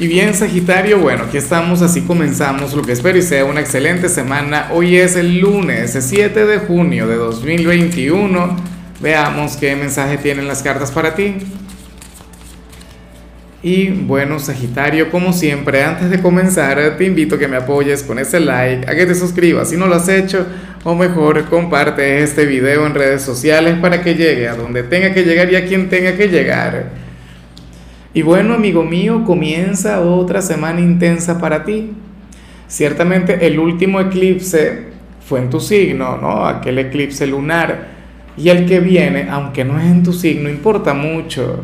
Y bien, Sagitario, bueno, aquí estamos, así comenzamos lo que espero y sea una excelente semana. Hoy es el lunes 7 de junio de 2021. Veamos qué mensaje tienen las cartas para ti. Y bueno, Sagitario, como siempre, antes de comenzar, te invito a que me apoyes con ese like, a que te suscribas si no lo has hecho, o mejor, comparte este video en redes sociales para que llegue a donde tenga que llegar y a quien tenga que llegar. Y bueno, amigo mío, comienza otra semana intensa para ti. Ciertamente el último eclipse fue en tu signo, ¿no? Aquel eclipse lunar. Y el que viene, aunque no es en tu signo, importa mucho,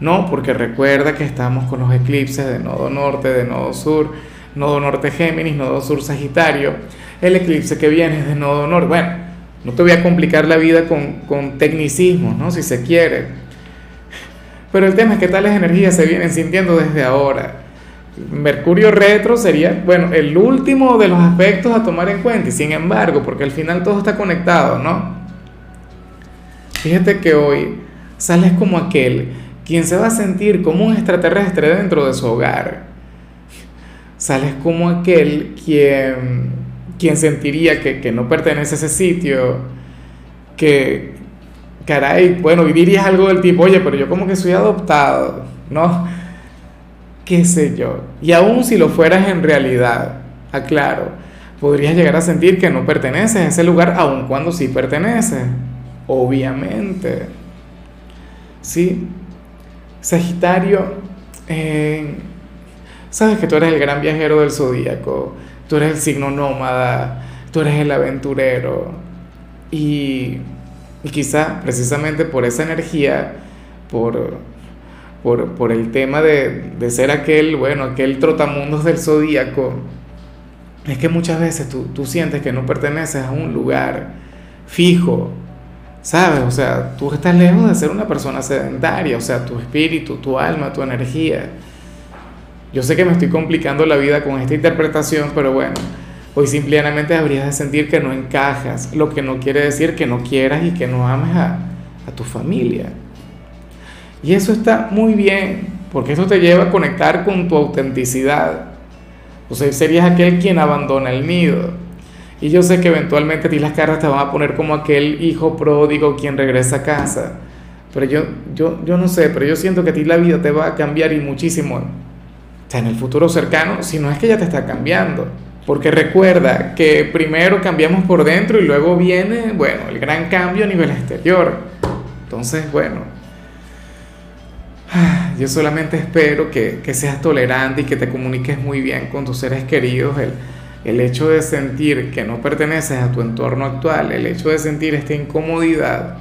¿no? Porque recuerda que estamos con los eclipses de nodo norte, de nodo sur, nodo norte Géminis, nodo sur Sagitario. El eclipse que viene es de nodo norte. Bueno, no te voy a complicar la vida con, con tecnicismos, ¿no? Si se quiere pero el tema es que tales energías se vienen sintiendo desde ahora. Mercurio retro sería, bueno, el último de los aspectos a tomar en cuenta, y sin embargo, porque al final todo está conectado, ¿no? Fíjate que hoy sales como aquel quien se va a sentir como un extraterrestre dentro de su hogar. Sales como aquel quien, quien sentiría que, que no pertenece a ese sitio, que, caray, bueno, dirías algo del tipo, oye, pero yo como que soy adoptado, ¿no? ¿Qué sé yo? Y aún si lo fueras en realidad, aclaro, podrías llegar a sentir que no perteneces a ese lugar, aun cuando sí perteneces, obviamente. ¿Sí? Sagitario, eh, sabes que tú eres el gran viajero del zodíaco, tú eres el signo nómada, tú eres el aventurero. Y y quizá precisamente por esa energía, por, por, el tema de, ser aquel, bueno, aquel trotamundos del zodíaco, es que muchas veces tú, tú sientes que no perteneces a un lugar fijo, ¿sabes? O sea, tú estás lejos de ser una persona sedentaria, o sea, tu espíritu, tu alma, tu energía. Yo sé que me estoy complicando la vida con esta interpretación, pero bueno, Hoy simplemente habrías de sentir que no encajas, lo que no quiere decir que no quieras y que no ames a, tu familia. Y eso está muy bien, porque eso te lleva a conectar con tu autenticidad. O sea, serías aquel quien abandona el nido. Y yo sé que eventualmente a ti las caras te van a poner como aquel hijo pródigo quien regresa a casa. Pero yo, yo, yo no sé, pero yo siento que a ti la vida te va a cambiar y muchísimo. O sea, en el futuro cercano, si no es que ya te está cambiando. Porque recuerda que primero cambiamos por dentro y luego viene, bueno, el gran cambio a nivel exterior. Entonces, bueno, yo solamente espero que, seas tolerante y que te comuniques muy bien con tus seres queridos. El, el hecho de sentir que no perteneces a tu entorno actual, el hecho de sentir esta incomodidad,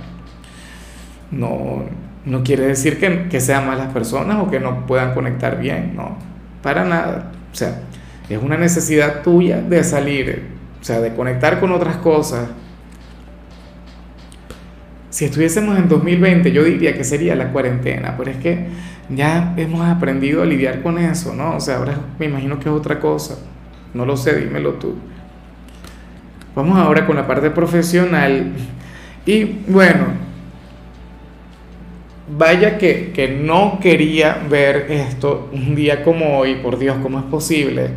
no, no quiere decir que, que sean malas personas o que no puedan conectar bien, no, para nada. O sea, es una necesidad tuya de salir, o sea, de conectar con otras cosas. Si estuviésemos en 2020, yo diría que sería la cuarentena, pero es que ya hemos aprendido a lidiar con eso, ¿no? O sea, ahora me imagino que es otra cosa. No lo sé, dímelo tú. Vamos ahora con la parte profesional. Y bueno, vaya que, que, no quería ver esto un día como hoy, por Dios, ¿cómo es posible?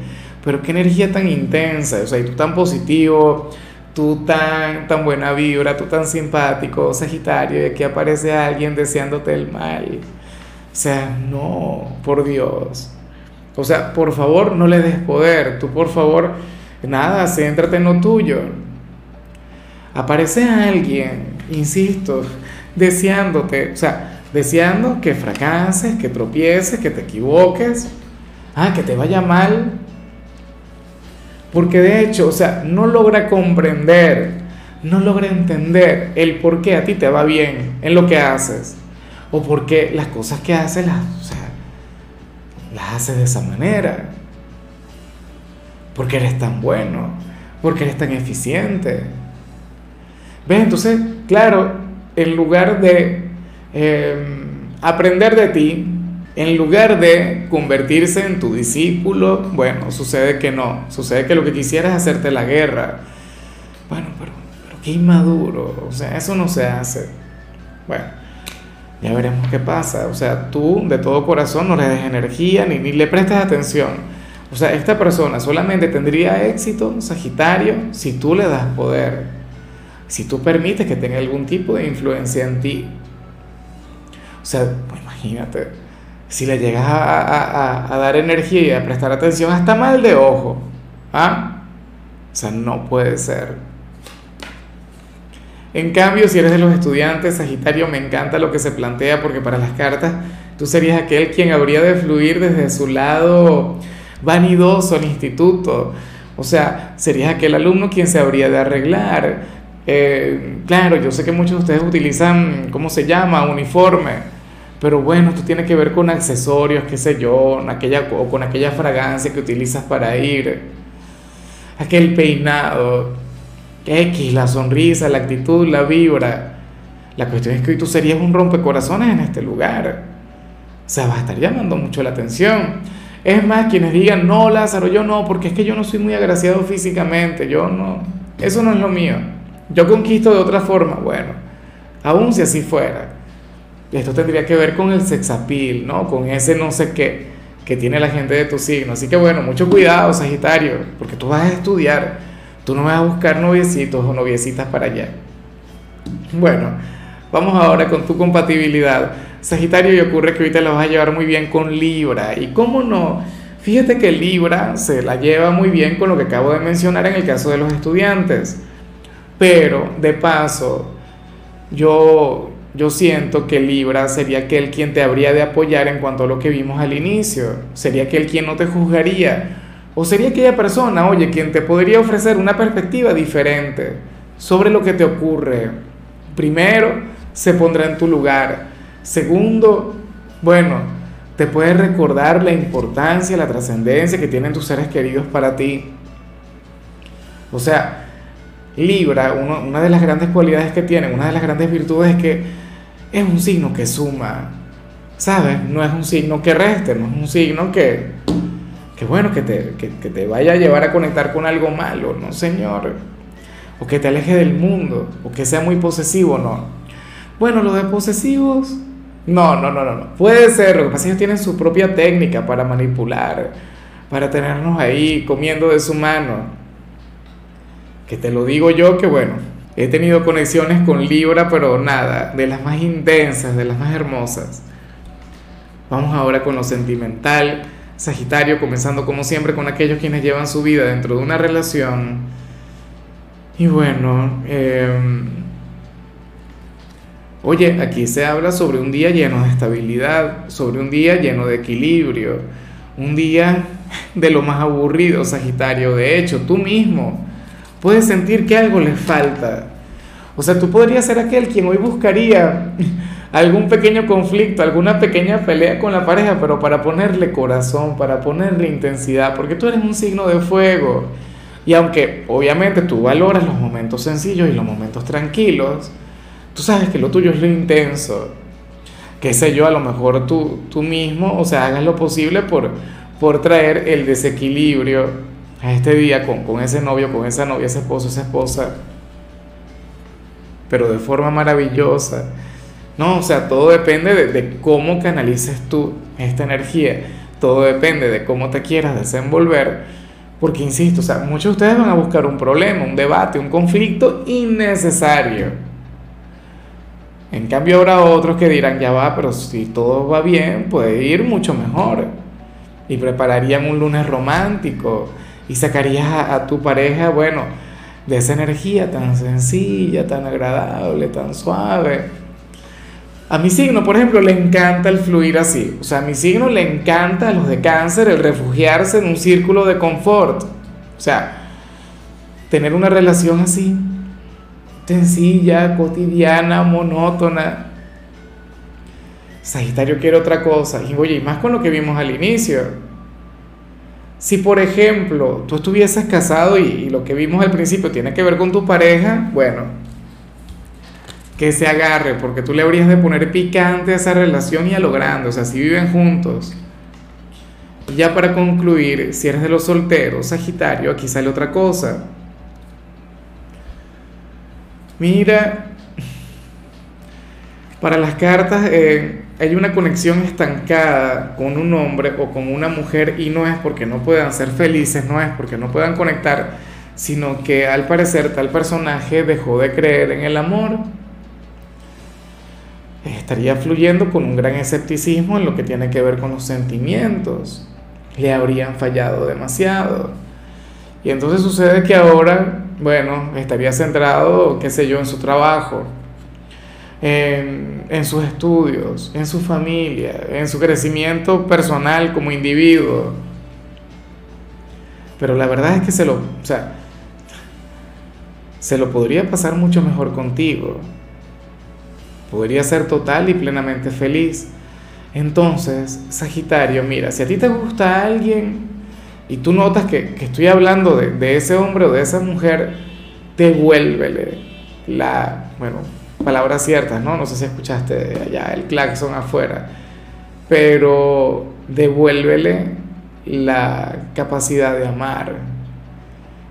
Pero qué energía tan intensa, o sea, y tú tan positivo, tú tan, tan buena vibra, tú tan simpático, Sagitario, y aquí aparece alguien deseándote el mal. O sea, no, por Dios. O sea, por favor, no le des poder. Tú, por favor, nada, céntrate en lo tuyo. Aparece alguien, insisto, deseándote, o sea, deseando que fracases, que tropieces, que te equivoques, ah, que te vaya mal. Porque de hecho, o sea, no logra comprender, no logra entender el por qué a ti te va bien en lo que haces. O por qué las cosas que haces las, o sea, las haces de esa manera. Porque eres tan bueno, porque eres tan eficiente. ¿Ves? Entonces, claro, en lugar de Em, aprender de ti, en lugar de convertirse en tu discípulo, bueno, sucede que no, sucede que lo que quisiera es hacerte la guerra. Bueno, pero, pero qué inmaduro, o sea, eso no se hace. Bueno, Ya veremos qué pasa. O sea, tú de todo corazón no le des energía ni, ni le prestes atención. O sea, esta persona solamente tendría éxito, Sagitario, si tú le das poder. Si tú permites que tenga algún tipo de influencia en ti. O sea, pues imagínate, si le llegas a, dar energía y a prestar atención, hasta mal de ojo. ¿Ah? O sea, no puede ser. En cambio, si eres de los estudiantes, Sagitario, me encanta lo que se plantea porque para las cartas tú serías aquel quien habría de fluir desde su lado vanidoso al instituto. O sea, serías aquel alumno quien se habría de arreglar. Eh, claro, yo sé que muchos de ustedes utilizan, ¿cómo se llama? Uniforme pero bueno, esto tiene que ver con accesorios, qué sé yo, aquella, o con aquella fragancia que utilizas para ir, aquel peinado, X, la sonrisa, la actitud, la vibra. La cuestión es que hoy tú serías un rompecorazones en este lugar. O sea, va a estar llamando mucho la atención. Es más, quienes digan, no, Lázaro, yo no, porque es que yo no soy muy agraciado físicamente, yo no, eso no es lo mío. Yo conquisto de otra forma, bueno, aún si así fuera esto tendría que ver con el sexapil, ¿no? Con ese no sé qué que tiene la gente de tu signo. Así que bueno, mucho cuidado, Sagitario, porque tú vas a estudiar, tú no vas a buscar noviecitos o noviecitas para allá. Bueno, vamos ahora con tu compatibilidad. Sagitario, y ocurre que ahorita la vas a llevar muy bien con Libra. ¿Y cómo no? Fíjate que Libra se la lleva muy bien con lo que acabo de mencionar en el caso de los estudiantes. Pero, de paso, yo yo siento que Libra sería aquel quien te habría de apoyar en cuanto a lo que vimos al inicio, sería aquel quien no te juzgaría, o sería aquella persona, oye, quien te podría ofrecer una perspectiva diferente sobre lo que te ocurre. Primero, se pondrá en tu lugar. Segundo, bueno, te puede recordar la importancia, la trascendencia que tienen tus seres queridos para ti. O sea, Libra, una de las grandes cualidades que tiene, una de las grandes virtudes es que es un signo que suma, ¿sabes? No es un signo que reste, no es un signo que, que bueno, que te, que, te vaya a llevar a conectar con algo malo, no señor. O que te aleje del mundo, o que sea muy posesivo, no. Bueno, los de posesivos, no, no, no, no, no. Puede ser, lo que que ellos tienen su propia técnica para manipular, para tenernos ahí comiendo de su mano. Que te lo digo yo que bueno, He tenido conexiones con Libra, pero nada, de las más intensas, de las más hermosas. Vamos ahora con lo sentimental. Sagitario, comenzando como siempre con aquellos quienes llevan su vida dentro de una relación. Y bueno, em, oye, aquí se habla sobre un día lleno de estabilidad, sobre un día lleno de equilibrio, un día de lo más aburrido, Sagitario. De hecho, tú mismo puedes sentir que algo le falta. O sea, tú podrías ser aquel quien hoy buscaría algún pequeño conflicto, alguna pequeña pelea con la pareja, pero para ponerle corazón, para ponerle intensidad, porque tú eres un signo de fuego. Y aunque obviamente tú valoras los momentos sencillos y los momentos tranquilos, tú sabes que lo tuyo es lo intenso. Qué sé yo, a lo mejor tú, tú mismo, o sea, hagas lo posible por, por traer el desequilibrio este día con, con ese novio, con esa novia, ese esposo, esa esposa, pero de forma maravillosa. No, o sea, todo depende de, cómo canalices tú esta energía, todo depende de cómo te quieras desenvolver, porque insisto, o sea, muchos de ustedes van a buscar un problema, un debate, un conflicto innecesario. En cambio habrá otros que dirán, ya va, pero si todo va bien, puede ir mucho mejor. Y prepararían un lunes romántico y sacarías a, tu pareja, bueno, de esa energía tan sencilla, tan agradable, tan suave. A mi signo, por ejemplo, le encanta el fluir así. O sea, a mi signo le encanta a los de cáncer el refugiarse en un círculo de confort. O sea, tener una relación así, sencilla, cotidiana, monótona. Sagitario quiere otra cosa. Y oye, y más con lo que vimos al inicio. Si por ejemplo tú estuvieses casado y, lo que vimos al principio tiene que ver con tu pareja, bueno, que se agarre, porque tú le habrías de poner picante a esa relación y a lo grande, o sea, si viven juntos. Ya para concluir, si eres de los solteros, Sagitario, aquí sale otra cosa. Mira, Para las cartas eh, hay una conexión estancada con un hombre o con una mujer y no es porque no puedan ser felices, no es porque no puedan conectar, sino que al parecer tal personaje dejó de creer en el amor. Estaría fluyendo con un gran escepticismo en lo que tiene que ver con los sentimientos. Le habrían fallado demasiado. Y entonces sucede que ahora, bueno, estaría centrado, qué sé yo, en su trabajo, en, sus estudios, en su familia, en su crecimiento personal como individuo. Pero la verdad es que se lo, o sea, se lo podría pasar mucho mejor contigo. Podría ser total y plenamente feliz. Entonces, Sagitario, mira, si a ti te gusta alguien y tú notas que, estoy hablando de, de, ese hombre o de esa mujer, devuélvele la, bueno, palabras ciertas, ¿no? No sé si escuchaste allá el claxon afuera, pero devuélvele la capacidad de amar,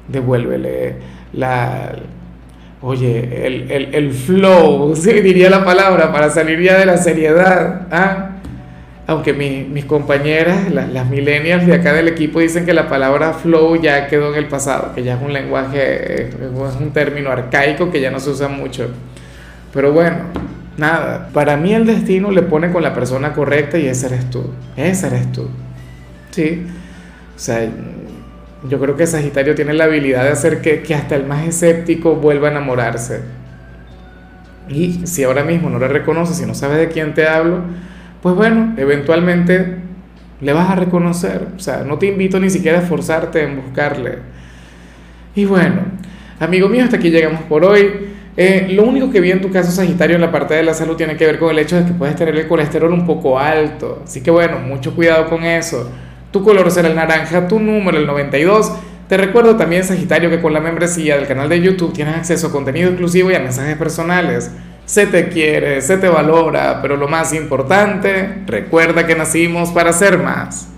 devuélvele la, oye, el, el, el flow, sí, diría la palabra, para salir ya de la seriedad, ¿ah? Aunque mis compañeras, las, las millennials de acá del equipo dicen que la palabra flow ya quedó en el pasado, que ya es un lenguaje, es un término arcaico que ya no se usa mucho. Pero bueno, nada, para mí el destino le pone con la persona correcta y ese eres tú, ese eres tú. Sí, o sea, yo creo que Sagitario tiene la habilidad de hacer que, que hasta el más escéptico vuelva a enamorarse. Y si ahora mismo no le reconoces, si no sabes de quién te hablo, pues bueno, eventualmente le vas a reconocer. O sea, no te invito ni siquiera a esforzarte en buscarle. Y bueno, amigo mío, hasta aquí llegamos por hoy. Eh, lo único que vi en tu caso Sagitario en la parte de la salud tiene que ver con el hecho de que puedes tener el colesterol un poco alto. Así que bueno, mucho cuidado con eso. Tu color será el naranja, tu número el 92. Te recuerdo también Sagitario que con la membresía del canal de YouTube tienes acceso a contenido exclusivo y a mensajes personales. Se te quiere, se te valora, pero lo más importante, recuerda que nacimos para ser más.